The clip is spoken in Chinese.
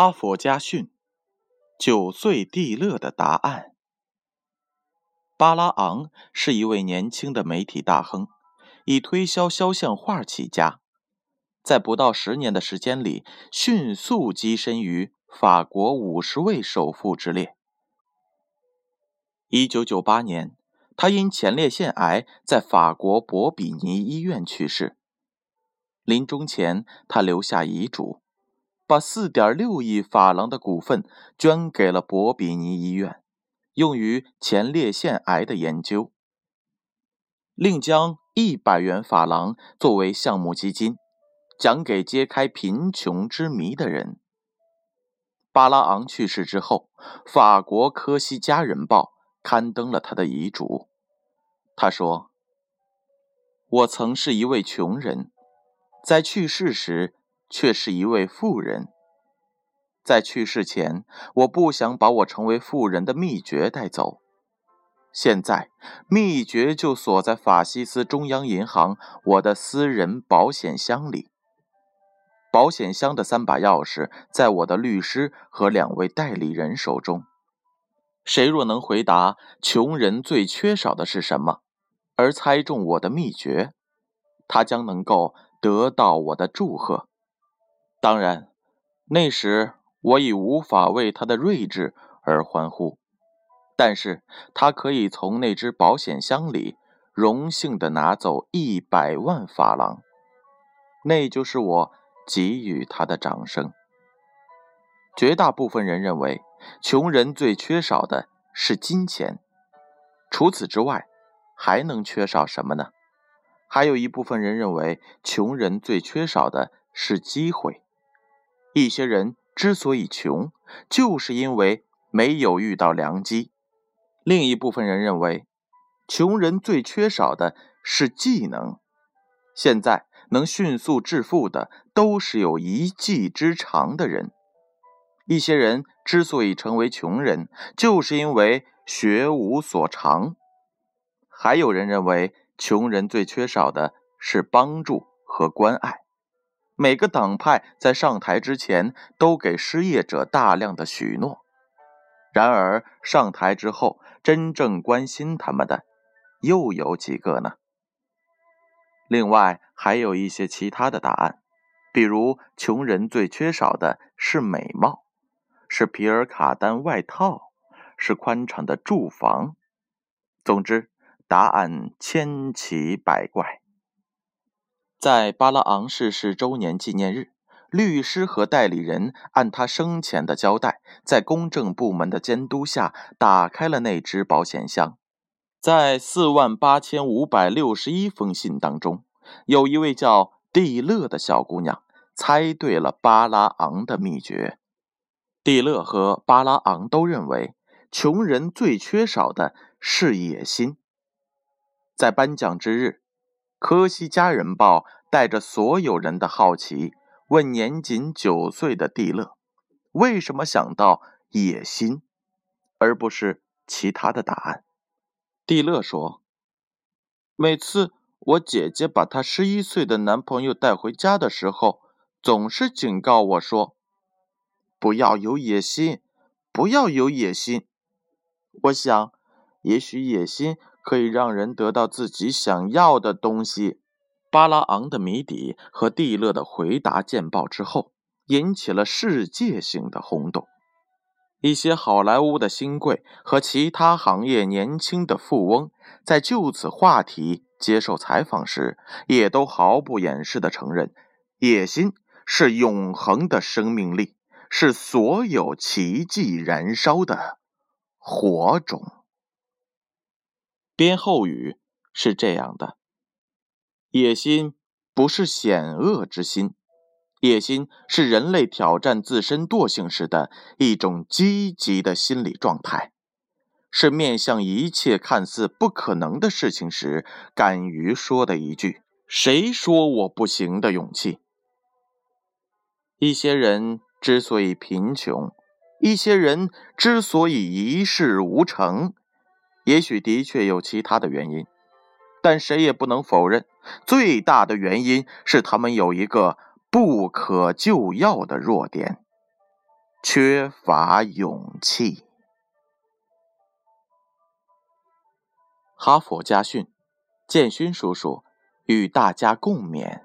哈佛家训：九岁地乐的答案。巴拉昂是一位年轻的媒体大亨，以推销肖像画起家，在不到十年的时间里，迅速跻身于法国五十位首富之列。一九九八年，他因前列腺癌在法国博比尼医院去世。临终前，他留下遗嘱。把四点六亿法郎的股份捐给了博比尼医院，用于前列腺癌的研究。另将一百元法郎作为项目基金，奖给揭开贫穷之谜的人。巴拉昂去世之后，法国《科西嘉人报》刊登了他的遗嘱。他说：“我曾是一位穷人，在去世时。”却是一位富人。在去世前，我不想把我成为富人的秘诀带走。现在，秘诀就锁在法西斯中央银行我的私人保险箱里。保险箱的三把钥匙在我的律师和两位代理人手中。谁若能回答穷人最缺少的是什么，而猜中我的秘诀，他将能够得到我的祝贺。当然，那时我已无法为他的睿智而欢呼，但是他可以从那只保险箱里荣幸地拿走一百万法郎，那就是我给予他的掌声。绝大部分人认为，穷人最缺少的是金钱，除此之外，还能缺少什么呢？还有一部分人认为，穷人最缺少的是机会。一些人之所以穷，就是因为没有遇到良机；另一部分人认为，穷人最缺少的是技能。现在能迅速致富的，都是有一技之长的人。一些人之所以成为穷人，就是因为学无所长。还有人认为，穷人最缺少的是帮助和关爱。每个党派在上台之前都给失业者大量的许诺，然而上台之后真正关心他们的又有几个呢？另外还有一些其他的答案，比如穷人最缺少的是美貌，是皮尔卡丹外套，是宽敞的住房。总之，答案千奇百怪。在巴拉昂逝世周年纪念日，律师和代理人按他生前的交代，在公证部门的监督下，打开了那只保险箱。在四万八千五百六十一封信当中，有一位叫蒂勒的小姑娘猜对了巴拉昂的秘诀。蒂勒和巴拉昂都认为，穷人最缺少的是野心。在颁奖之日。科西嘉人报带着所有人的好奇，问年仅九岁的蒂勒：“为什么想到野心，而不是其他的答案？”蒂勒说：“每次我姐姐把她十一岁的男朋友带回家的时候，总是警告我说：‘不要有野心，不要有野心。’我想，也许野心……”可以让人得到自己想要的东西。巴拉昂的谜底和蒂勒的回答见报之后，引起了世界性的轰动。一些好莱坞的新贵和其他行业年轻的富翁，在就此话题接受采访时，也都毫不掩饰地承认：野心是永恒的生命力，是所有奇迹燃烧的火种。编后语是这样的：野心不是险恶之心，野心是人类挑战自身惰性时的一种积极的心理状态，是面向一切看似不可能的事情时敢于说的一句“谁说我不行”的勇气。一些人之所以贫穷，一些人之所以一事无成。也许的确有其他的原因，但谁也不能否认，最大的原因是他们有一个不可救药的弱点。缺乏勇气。哈佛家训，建勋叔叔与大家共勉。